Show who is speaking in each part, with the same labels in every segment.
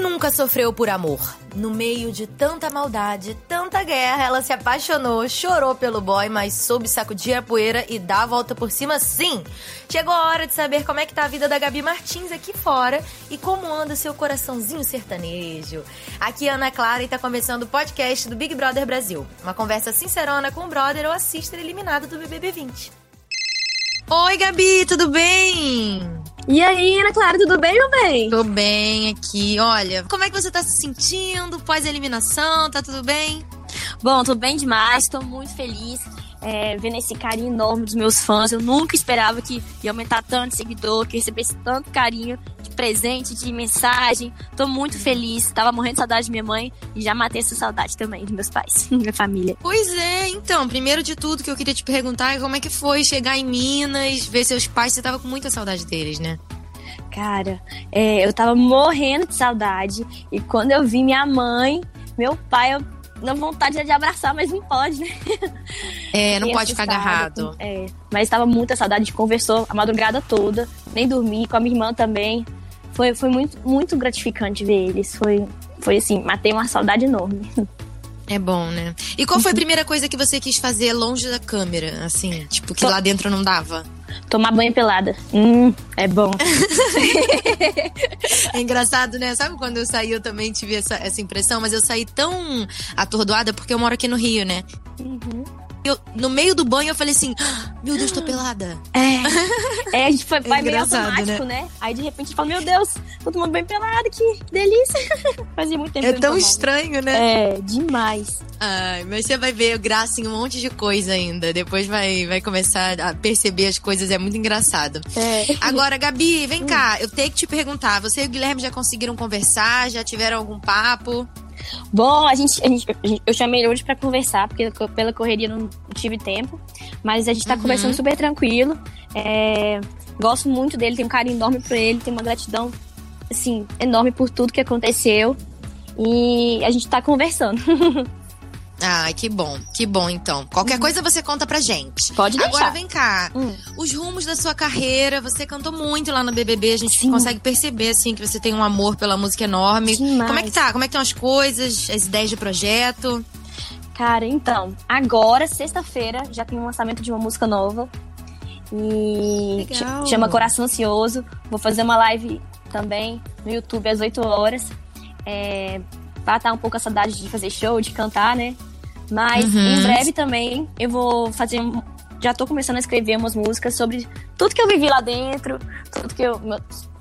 Speaker 1: Nunca sofreu por amor? No meio de tanta maldade, tanta guerra, ela se apaixonou, chorou pelo boy, mas soube sacudir a poeira e dar a volta por cima sim. Chegou a hora de saber como é que tá a vida da Gabi Martins aqui fora e como anda seu coraçãozinho sertanejo. Aqui é Ana Clara e tá começando o podcast do Big Brother Brasil. Uma conversa sincerona com o brother ou a sister eliminado do BBB 20. Oi, Gabi, tudo bem?
Speaker 2: E aí, Ana Clara, tudo bem, meu bem?
Speaker 1: Tô bem aqui. Olha, como é que você tá se sentindo pós-eliminação? Tá tudo bem?
Speaker 2: Bom, tô bem demais, tô muito feliz. É, vendo esse carinho enorme dos meus fãs. Eu nunca esperava que ia aumentar tanto seguidor, que recebesse tanto carinho de presente, de mensagem. Tô muito feliz. Tava morrendo de saudade de minha mãe e já matei essa saudade também de meus pais, minha família.
Speaker 1: Pois é, então, primeiro de tudo que eu queria te perguntar é como é que foi chegar em Minas, ver seus pais. Você tava com muita saudade deles, né?
Speaker 2: Cara, é, eu tava morrendo de saudade. E quando eu vi minha mãe, meu pai, eu na vontade de abraçar, mas não pode, né?
Speaker 1: É, não pode ficar agarrado.
Speaker 2: É, mas estava muita saudade, a gente conversou a madrugada toda, nem dormi, com a minha irmã também. Foi, foi muito, muito gratificante ver eles. Foi, foi assim, matei uma saudade enorme.
Speaker 1: É bom, né? E qual foi a primeira coisa que você quis fazer longe da câmera, assim? Tipo, que lá dentro não dava?
Speaker 2: Tomar banho pelada. Hum, é bom.
Speaker 1: é engraçado, né? Sabe quando eu saí, eu também tive essa, essa impressão, mas eu saí tão atordoada porque eu moro aqui no Rio, né? Uhum. Eu, no meio do banho eu falei assim, ah, meu Deus, tô pelada.
Speaker 2: É. É, a gente foi, é vai meio automático, né? né? Aí de repente fala, meu Deus, tô tomando banho pelada, que delícia. Fazia muito tempo.
Speaker 1: É tão estranho, né?
Speaker 2: É, demais.
Speaker 1: Ai, mas você vai ver graça em um monte de coisa ainda. Depois vai, vai começar a perceber as coisas, é muito engraçado. É. Agora, Gabi, vem cá, eu tenho que te perguntar. Você e o Guilherme já conseguiram conversar? Já tiveram algum papo?
Speaker 2: Bom, a gente, a gente, eu chamei ele hoje para conversar, porque pela correria não tive tempo. Mas a gente tá uhum. conversando super tranquilo. É, gosto muito dele, tenho um carinho enorme por ele, tenho uma gratidão, assim, enorme por tudo que aconteceu. E a gente tá conversando.
Speaker 1: Ai, que bom, que bom então. Qualquer uhum. coisa você conta pra gente.
Speaker 2: Pode deixar.
Speaker 1: Agora vem cá. Hum. Os rumos da sua carreira, você cantou muito lá no BBB, a gente Sim. consegue perceber assim que você tem um amor pela música enorme. Demais. Como é que tá? Como é que estão as coisas, as ideias de projeto?
Speaker 2: Cara, então, agora, sexta-feira, já tem um lançamento de uma música nova. E Legal. chama Coração Ansioso. Vou fazer uma live também no YouTube às 8 horas. É, estar um pouco a saudade de fazer show, de cantar, né? Mas uhum. em breve também eu vou fazer. Já tô começando a escrever umas músicas sobre tudo que eu vivi lá dentro, tudo que eu,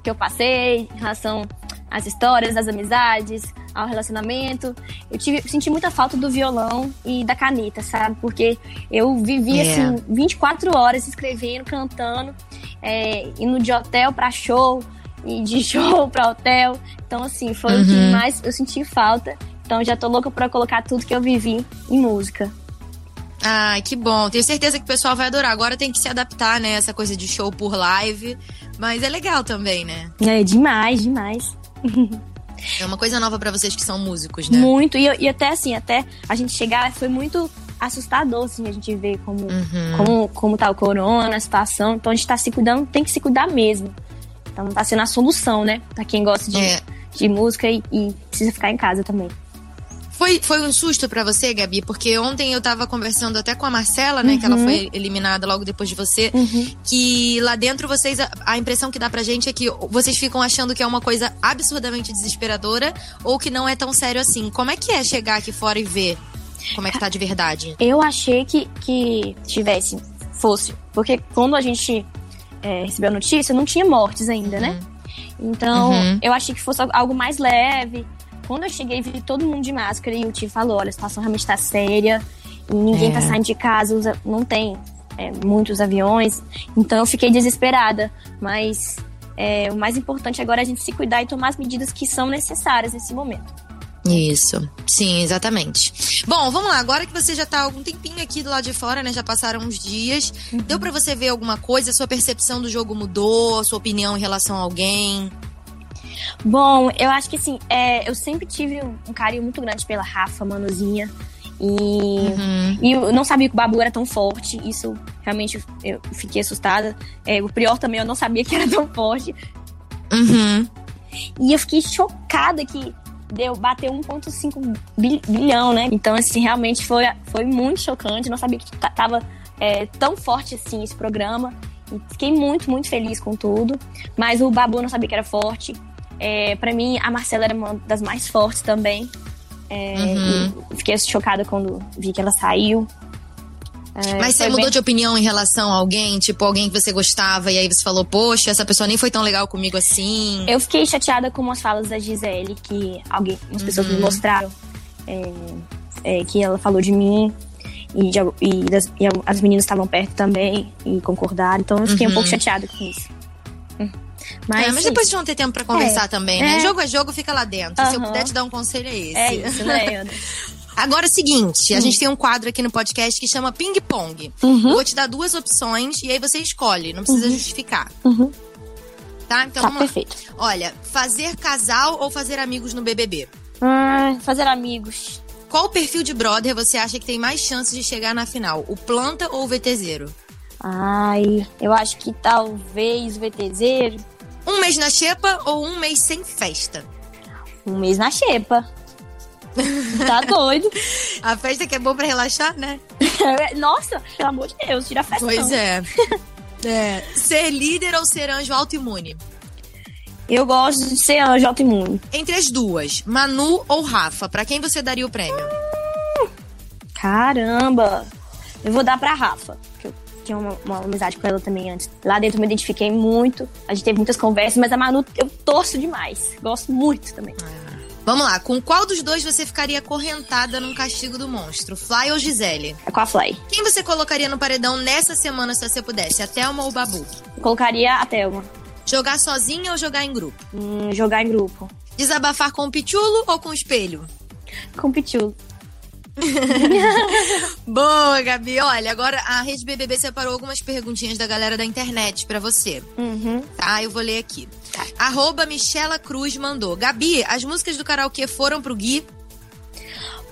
Speaker 2: que eu passei em relação às histórias, às amizades, ao relacionamento. Eu tive, senti muita falta do violão e da caneta, sabe? Porque eu vivi yeah. É. assim 24 horas escrevendo, cantando, é, indo de hotel para show e de show para hotel. Então assim, foi uhum. o que uhum. mais eu senti falta. Então já tô louca pra colocar tudo que eu vivi em música.
Speaker 1: Ai, que bom. Tenho certeza que o pessoal vai adorar. Agora tem que se adaptar, né? Essa coisa de show por live. Mas é legal também, né?
Speaker 2: É demais, demais.
Speaker 1: É uma coisa nova para vocês que são músicos, né?
Speaker 2: Muito. E, e, até assim, até a gente chegar foi muito assustador, assim, a gente ver como, uhum. como, como tá o corona, a situação. Então a gente tá se cuidando, tem que se cuidar mesmo. Então tá sendo a solução, né? Pra quem gosta de, é. de música e, e precisa ficar em casa também.
Speaker 1: Foi, foi um susto para você, Gabi? Porque ontem eu tava conversando até com a Marcela, né? Uhum. Que ela uhum. foi eliminada logo depois de você. Uhum. Que lá dentro vocês. A, a, impressão que dá pra gente é que vocês ficam achando que é uma coisa absurdamente desesperadora ou que não é tão sério assim. Como é que é chegar aqui fora e ver como é que tá de verdade?
Speaker 2: Eu achei que, que tivesse, fosse. Porque quando a gente é, recebeu a notícia, não tinha mortes ainda, né? uhum. né? Então, uhum. eu achei que fosse algo mais leve quando eu cheguei, vi todo mundo de máscara e o tio falou: olha, a situação realmente está séria e ninguém tá é. tá saindo de casa, não tem é, muitos aviões. Então eu fiquei desesperada. Mas é, o mais importante agora é a gente se cuidar e tomar as medidas que são necessárias nesse momento.
Speaker 1: Isso, sim, exatamente. Bom, vamos lá. Agora que você já tá algum tempinho aqui do lado de fora, né? Já passaram uns dias. Uhum. Deu para você ver alguma coisa? Sua percepção do jogo mudou? A sua opinião em relação a alguém?
Speaker 2: Bom, eu acho que assim, é, eu sempre tive um carinho muito grande pela Rafa, Manuzinha. E, uhum. e eu não sabia que o Babu era tão forte. Isso realmente eu fiquei assustada. É, o Prior também eu não sabia que era tão forte.
Speaker 1: Uhum.
Speaker 2: E eu fiquei chocada que deu, bateu 1,5 bilhão, né? Então, assim, realmente foi, foi muito chocante. Não sabia que tava é, tão forte assim esse programa. Fiquei muito, muito feliz com tudo. Mas o Babu não sabia que era forte. É, para mim, a Marcela era uma das mais fortes também. É, uhum. Fiquei chocada quando vi que ela saiu.
Speaker 1: É, Mas você mudou bem... de opinião em relação a alguém? Tipo, alguém que você gostava e aí você falou, poxa, essa pessoa nem foi tão legal comigo assim?
Speaker 2: Eu fiquei chateada com as falas da Gisele, que alguém, as pessoas uhum. me mostraram é, é, que ela falou de mim. E, de, e, das, e as meninas estavam perto também e concordaram. Então eu fiquei uhum. um pouco chateada com isso.
Speaker 1: Hum. Mas, é, mas depois de não ter tempo pra conversar é, também, né? É. Jogo é jogo, fica lá dentro. Uhum. Se eu puder te dar um conselho, é esse.
Speaker 2: É isso, né,
Speaker 1: Agora é o seguinte, a uhum. gente tem um quadro aqui no podcast que chama Ping Pong. Uhum. Eu vou te dar duas opções e aí você escolhe, não precisa uhum. justificar.
Speaker 2: Uhum.
Speaker 1: Tá? Então
Speaker 2: tá,
Speaker 1: vamos lá.
Speaker 2: perfeito.
Speaker 1: Olha, fazer casal ou fazer amigos no BBB?
Speaker 2: Ah, fazer amigos.
Speaker 1: Qual perfil de brother você acha que tem mais chances de chegar na final? O planta ou o VTZero?
Speaker 2: Ai, eu acho que talvez o VTZero.
Speaker 1: Um mês na xepa ou um mês sem festa?
Speaker 2: Um mês na xepa. Tá doido.
Speaker 1: a festa que é bom pra relaxar, né?
Speaker 2: Nossa, pelo amor de Deus, tira a festa.
Speaker 1: Pois é. é. Ser líder ou ser anjo autoimune?
Speaker 2: Eu gosto de ser anjo autoimune.
Speaker 1: Entre as duas, Manu ou Rafa, pra quem você daria o prêmio?
Speaker 2: Caramba! Eu vou dar pra Rafa, que eu tinha uma, uma, amizade com ela também antes. Lá dentro eu me identifiquei muito, a gente teve muitas conversas, mas a Manu eu torço demais. Gosto muito também. Ah.
Speaker 1: Vamos lá, com qual dos dois você ficaria acorrentada num castigo do monstro? Fly ou Gisele?
Speaker 2: É com a Fly.
Speaker 1: Quem você colocaria no paredão nessa semana se você pudesse? A Thelma ou o Babu?
Speaker 2: Colocaria a Thelma.
Speaker 1: Jogar sozinha ou jogar em grupo?
Speaker 2: Hum, jogar em grupo.
Speaker 1: Desabafar com o pichulo ou com o espelho?
Speaker 2: Com o pichulo.
Speaker 1: Boa, Gabi. Olha, agora a Rede BBB separou algumas perguntinhas da galera da internet para você.
Speaker 2: Uhum.
Speaker 1: Tá, eu vou ler aqui. Tá. Arroba Michela Cruz mandou. Gabi, as músicas do karaokê foram pro Gui?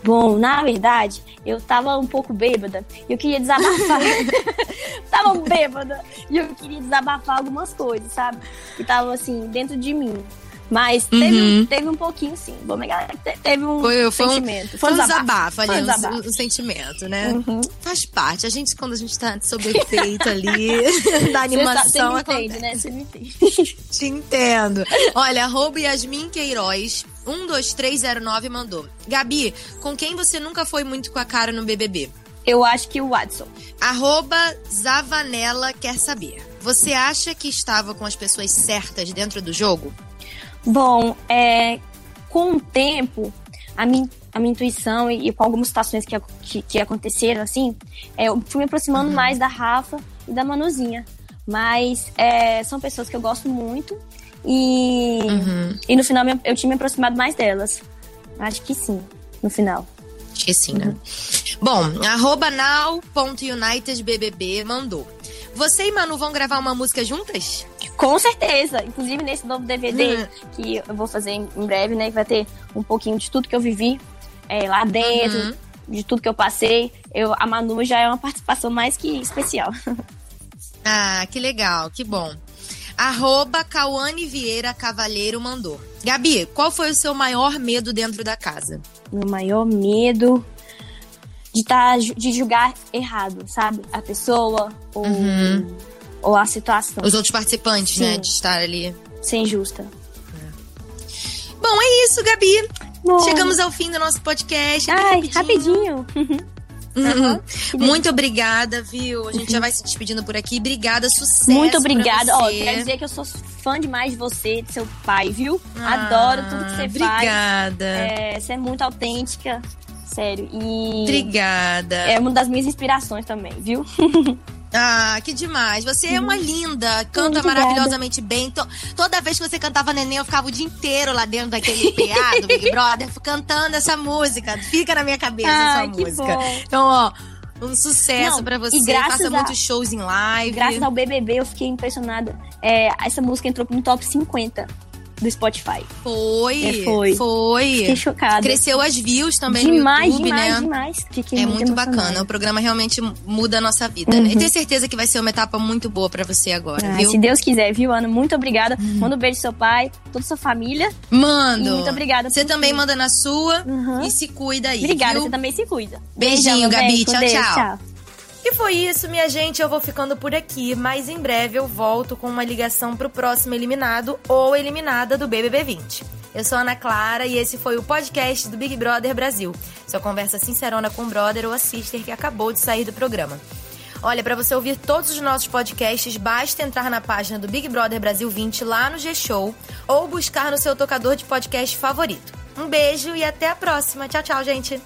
Speaker 2: Bom, na verdade, eu tava um pouco bêbada e eu queria desabafar. tava bêbada e eu queria desabafar algumas coisas, sabe? Que tava assim, dentro de mim. Mas teve, uhum. teve um pouquinho, sim. Vou negar. Teve um foi, foi sentimento.
Speaker 1: Um, foi um desabafo ali, um, um, sentimento, né? Uhum. Faz parte. A gente, quando a gente tá sob efeito ali da animação.
Speaker 2: Você, tá, você me entende, né? Você me entende.
Speaker 1: Te entendo. Olha, arroba Yasmin Queiroz. 12309 mandou. Gabi, com quem você nunca foi muito com a cara no BBB?
Speaker 2: Eu acho que o Watson.
Speaker 1: Arroba Zavanella quer saber. Você acha que estava com as pessoas certas dentro do jogo?
Speaker 2: Bom, é, com o tempo, a minha, a minha intuição e, e com algumas situações que, que, que, aconteceram, assim, é, eu fui me aproximando uhum. mais da Rafa e da Manuzinha. Mas é, são pessoas que eu gosto muito e, uhum. e no final eu tinha me aproximado mais delas. Acho que sim, no final.
Speaker 1: Acho que sim, né? Uhum. Bom, arroba now.unitedbbb mandou. Você e Manu vão gravar uma música juntas?
Speaker 2: Com certeza. Inclusive nesse novo DVD uhum. que eu vou fazer em breve, né? Que vai ter um pouquinho de tudo que eu vivi é, lá dentro, uhum. de tudo que eu passei. Eu, a Manu já é uma participação mais que especial.
Speaker 1: Ah, que legal, que bom. Arroba Cauane Vieira Cavalheiro mandou. Gabi, qual foi o seu maior medo dentro da casa?
Speaker 2: Meu maior medo de, tá, de julgar errado, sabe? A pessoa ou, uhum. Ou a situação.
Speaker 1: Os outros participantes, né, Sim. né? De estar ali.
Speaker 2: Ser injusta.
Speaker 1: É. Bom, é isso, Gabi. Bom. Chegamos ao fim do nosso podcast.
Speaker 2: Ai, rapidinho. rapidinho.
Speaker 1: Uhum. Muito obrigada, viu? A gente já vai se despedindo por aqui. Obrigada, sucesso.
Speaker 2: Muito obrigada. Ó, quero dizer que eu sou fã demais de você, de seu pai, viu? Ah, Adoro tudo que você
Speaker 1: obrigada.
Speaker 2: faz.
Speaker 1: Obrigada.
Speaker 2: É, você é muito autêntica sério. E.
Speaker 1: Obrigada.
Speaker 2: É uma das minhas inspirações também, viu?
Speaker 1: Ah, que demais. Você é uma linda, canta maravilhosamente bem. toda vez que você cantava Neném, eu ficava o dia inteiro lá dentro daquele PA do Big Brother, cantando essa música. Fica na minha cabeça essa música. Bom. Então, ó, um sucesso para você. Faça a, muitos shows em live.
Speaker 2: Graças ao BBB, eu fiquei impressionada. É, essa música entrou no top 50 do Spotify.
Speaker 1: Foi,
Speaker 2: é, foi.
Speaker 1: Foi.
Speaker 2: Fiquei chocada.
Speaker 1: Cresceu as views também
Speaker 2: demais,
Speaker 1: no YouTube,
Speaker 2: demais,
Speaker 1: né?
Speaker 2: Demais, Fiquei
Speaker 1: é
Speaker 2: muito,
Speaker 1: bacana. O programa realmente muda a nossa vida, uhum. né? E tenho certeza que vai ser uma etapa muito boa para você agora, ah, viu?
Speaker 2: Se Deus quiser, viu, Ana? Muito obrigada. Uhum. Manda um beijo pro seu pai, toda sua família.
Speaker 1: Mando.
Speaker 2: E muito obrigada.
Speaker 1: Você também manda na sua uhum. e se cuida aí.
Speaker 2: Obrigada,
Speaker 1: viu?
Speaker 2: você também se cuida.
Speaker 1: Beijinho,
Speaker 2: Beijão,
Speaker 1: Gabi. Tchau,
Speaker 2: Deus,
Speaker 1: tchau.
Speaker 2: tchau.
Speaker 1: E foi isso, minha gente. Eu vou ficando por aqui, mas em breve eu volto com uma ligação pro próximo eliminado ou eliminada do BBB 20. Eu sou Ana Clara e esse foi o podcast do Big Brother Brasil. Sua conversa sincerona com o brother ou a sister que acabou de sair do programa. Olha, para você ouvir todos os nossos podcasts, basta entrar na página do Big Brother Brasil 20 lá no G-Show ou buscar no seu tocador de podcast favorito. Um beijo e até a próxima. Tchau, tchau, gente.